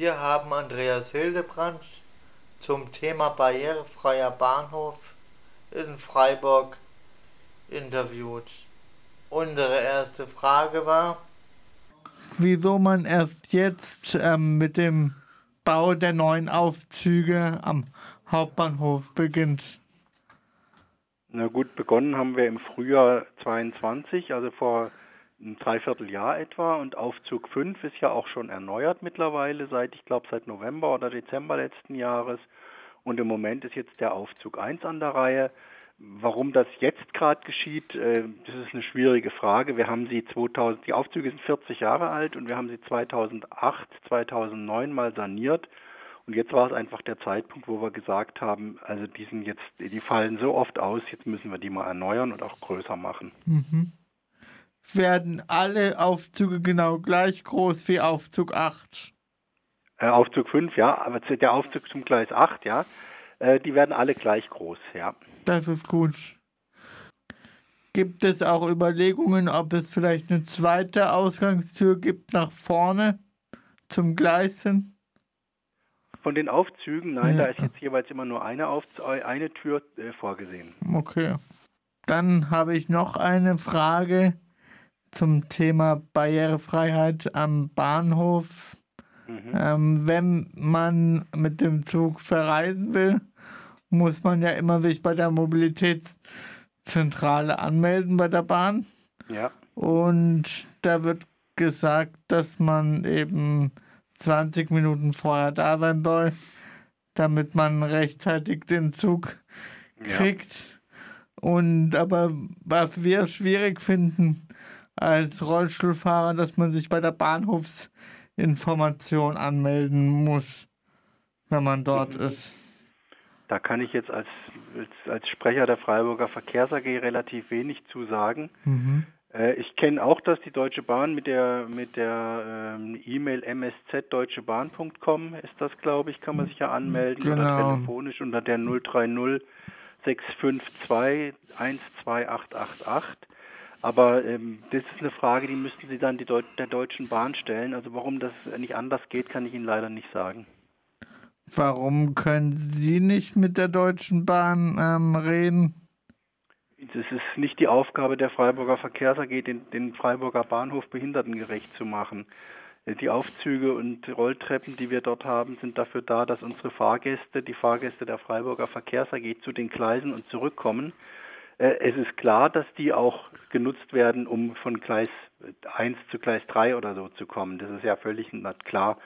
Wir haben Andreas Hildebrand zum Thema barrierefreier Bahnhof in Freiburg interviewt. Unsere erste Frage war, wieso man erst jetzt ähm, mit dem Bau der neuen Aufzüge am Hauptbahnhof beginnt. Na gut, begonnen haben wir im Frühjahr 22, also vor ein Dreivierteljahr etwa. Und Aufzug 5 ist ja auch schon erneuert mittlerweile, seit, ich glaube, seit November oder Dezember letzten Jahres. Und im Moment ist jetzt der Aufzug 1 an der Reihe. Warum das jetzt gerade geschieht, äh, das ist eine schwierige Frage. Wir haben sie 2000, die Aufzüge sind 40 Jahre alt und wir haben sie 2008, 2009 mal saniert. Und jetzt war es einfach der Zeitpunkt, wo wir gesagt haben, also die sind jetzt, die fallen so oft aus, jetzt müssen wir die mal erneuern und auch größer machen. Mhm. Werden alle Aufzüge genau gleich groß wie Aufzug 8? Äh, Aufzug 5, ja, aber der Aufzug zum Gleis 8, ja, äh, die werden alle gleich groß, ja. Das ist gut. Gibt es auch Überlegungen, ob es vielleicht eine zweite Ausgangstür gibt nach vorne zum Gleisen? Von den Aufzügen, nein, ja. da ist jetzt jeweils immer nur eine, Auf eine Tür äh, vorgesehen. Okay. Dann habe ich noch eine Frage zum Thema Barrierefreiheit am Bahnhof. Mhm. Ähm, wenn man mit dem Zug verreisen will, muss man ja immer sich bei der Mobilitätszentrale anmelden bei der Bahn. Ja. Und da wird gesagt, dass man eben 20 Minuten vorher da sein soll, damit man rechtzeitig den Zug kriegt. Ja. Und aber was wir schwierig finden als Rollstuhlfahrer, dass man sich bei der Bahnhofsinformation anmelden muss, wenn man dort mhm. ist. Da kann ich jetzt als, als, als Sprecher der Freiburger Verkehrs AG relativ wenig zu sagen. Mhm. Äh, ich kenne auch, dass die Deutsche Bahn mit der mit der ähm, E-Mail msz.deutschebahn.com ist das, glaube ich, kann man sich ja anmelden genau. oder telefonisch unter der 030 652 12888. Aber ähm, das ist eine Frage, die müssten Sie dann die Deut der Deutschen Bahn stellen. Also warum das nicht anders geht, kann ich Ihnen leider nicht sagen. Warum können Sie nicht mit der Deutschen Bahn ähm, reden? Das ist nicht die Aufgabe der Freiburger Verkehrs AG, den, den Freiburger Bahnhof behindertengerecht zu machen. Die Aufzüge und Rolltreppen, die wir dort haben, sind dafür da, dass unsere Fahrgäste, die Fahrgäste der Freiburger Verkehrs AG zu den Gleisen und zurückkommen. Äh, es ist klar, dass die auch genutzt werden, um von Gleis 1 zu Gleis 3 oder so zu kommen. Das ist ja völlig klar.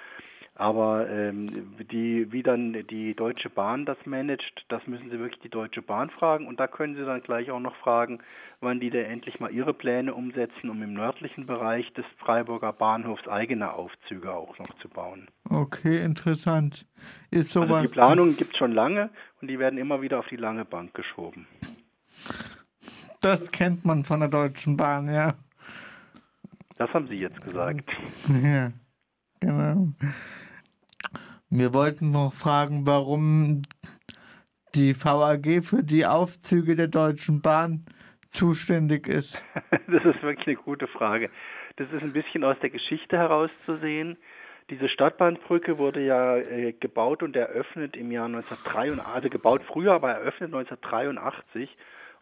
Aber ähm, die, wie dann die Deutsche Bahn das managt, das müssen Sie wirklich die Deutsche Bahn fragen. Und da können Sie dann gleich auch noch fragen, wann die da endlich mal ihre Pläne umsetzen, um im nördlichen Bereich des Freiburger Bahnhofs eigene Aufzüge auch noch zu bauen. Okay, interessant. Ist sowas also die Planungen gibt es schon lange und die werden immer wieder auf die lange Bank geschoben. Das kennt man von der Deutschen Bahn, ja. Das haben Sie jetzt gesagt. Ja, genau. Wir wollten noch fragen, warum die VAG für die Aufzüge der Deutschen Bahn zuständig ist. Das ist wirklich eine gute Frage. Das ist ein bisschen aus der Geschichte herauszusehen. Diese Stadtbahnbrücke wurde ja äh, gebaut und eröffnet im Jahr 1983, also gebaut früher, aber eröffnet 1983.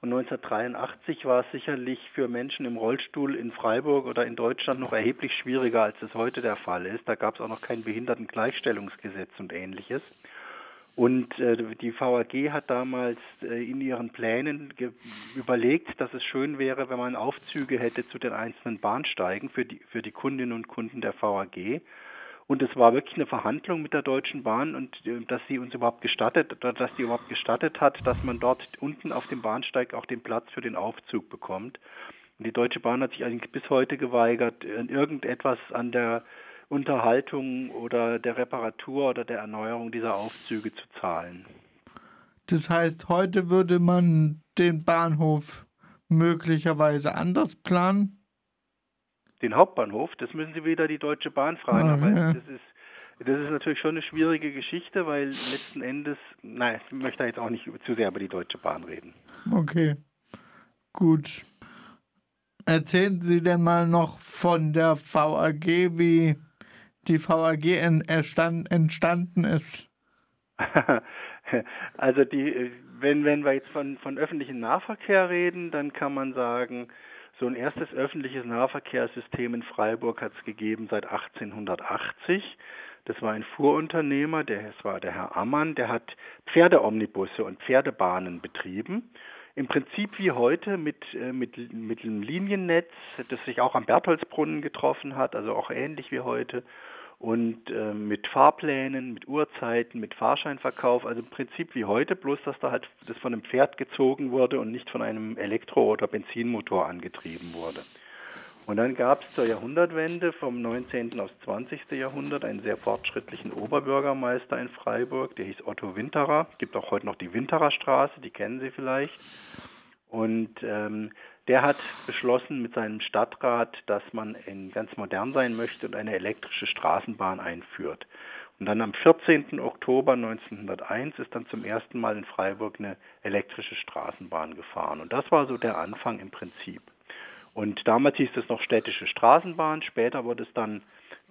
Und 1983 war es sicherlich für Menschen im Rollstuhl in Freiburg oder in Deutschland noch erheblich schwieriger, als es heute der Fall ist. Da gab es auch noch kein Behindertengleichstellungsgesetz und ähnliches. Und äh, die VAG hat damals äh, in ihren Plänen überlegt, dass es schön wäre, wenn man Aufzüge hätte zu den einzelnen Bahnsteigen für die, für die Kundinnen und Kunden der VAG. Und es war wirklich eine Verhandlung mit der Deutschen Bahn und äh, dass sie uns überhaupt gestattet, dass sie überhaupt gestattet hat, dass man dort unten auf dem Bahnsteig auch den Platz für den Aufzug bekommt. Und die Deutsche Bahn hat sich eigentlich bis heute geweigert, irgendetwas an der Unterhaltung oder der Reparatur oder der Erneuerung dieser Aufzüge zu zahlen. Das heißt, heute würde man den Bahnhof möglicherweise anders planen? Den Hauptbahnhof, das müssen Sie wieder die Deutsche Bahn fragen. Oh, aber ja. das ist das ist natürlich schon eine schwierige Geschichte, weil letzten Endes, nein, ich möchte jetzt auch nicht zu sehr über die Deutsche Bahn reden. Okay, gut. Erzählen Sie denn mal noch von der VAG, wie, die VAG entstanden ist? also die, wenn, wenn wir jetzt von, von öffentlichem Nahverkehr reden, dann kann man sagen, so ein erstes öffentliches Nahverkehrssystem in Freiburg hat es gegeben seit 1880. Das war ein Fuhrunternehmer, der, das war der Herr Ammann, der hat Pferdeomnibusse und Pferdebahnen betrieben. Im Prinzip wie heute mit, äh, mit, mit einem Liniennetz, das sich auch am Bertholdsbrunnen getroffen hat, also auch ähnlich wie heute und äh, mit Fahrplänen, mit Uhrzeiten, mit Fahrscheinverkauf, also im Prinzip wie heute, bloß dass da halt das von einem Pferd gezogen wurde und nicht von einem Elektro- oder Benzinmotor angetrieben wurde. Und dann gab es zur Jahrhundertwende vom 19. aufs 20. Jahrhundert einen sehr fortschrittlichen Oberbürgermeister in Freiburg, der hieß Otto Winterer. Gibt auch heute noch die Winterer Straße, die kennen Sie vielleicht. Und ähm, der hat beschlossen mit seinem Stadtrat, dass man ganz modern sein möchte und eine elektrische Straßenbahn einführt. Und dann am 14. Oktober 1901 ist dann zum ersten Mal in Freiburg eine elektrische Straßenbahn gefahren. Und das war so der Anfang im Prinzip. Und damals hieß es noch städtische Straßenbahn, später wurde es dann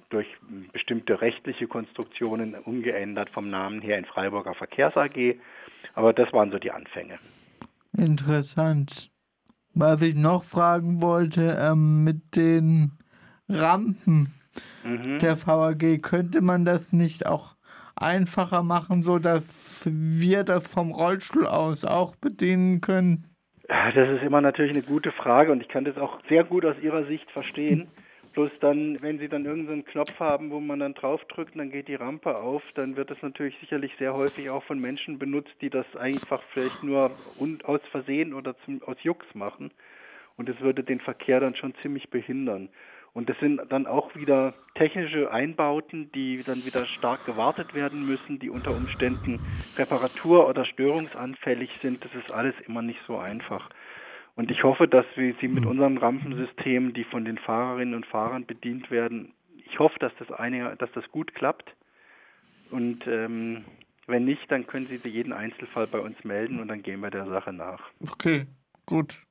durch bestimmte rechtliche Konstruktionen umgeändert vom Namen her in Freiburger Verkehrs AG. Aber das waren so die Anfänge. Interessant. Was ich noch fragen wollte, ähm, mit den Rampen mhm. der VAG, könnte man das nicht auch einfacher machen, sodass wir das vom Rollstuhl aus auch bedienen können? Das ist immer natürlich eine gute Frage und ich kann das auch sehr gut aus Ihrer Sicht verstehen. Bloß dann, wenn Sie dann irgendeinen Knopf haben, wo man dann draufdrückt, dann geht die Rampe auf, dann wird das natürlich sicherlich sehr häufig auch von Menschen benutzt, die das einfach vielleicht nur aus Versehen oder zum, aus Jux machen. Und es würde den Verkehr dann schon ziemlich behindern. Und das sind dann auch wieder technische Einbauten, die dann wieder stark gewartet werden müssen, die unter Umständen reparatur- oder störungsanfällig sind. Das ist alles immer nicht so einfach. Und ich hoffe, dass wir sie mit hm. unseren Rampensystemen, die von den Fahrerinnen und Fahrern bedient werden, ich hoffe, dass das eine, dass das gut klappt. Und ähm, wenn nicht, dann können Sie jeden Einzelfall bei uns melden und dann gehen wir der Sache nach. Okay, gut.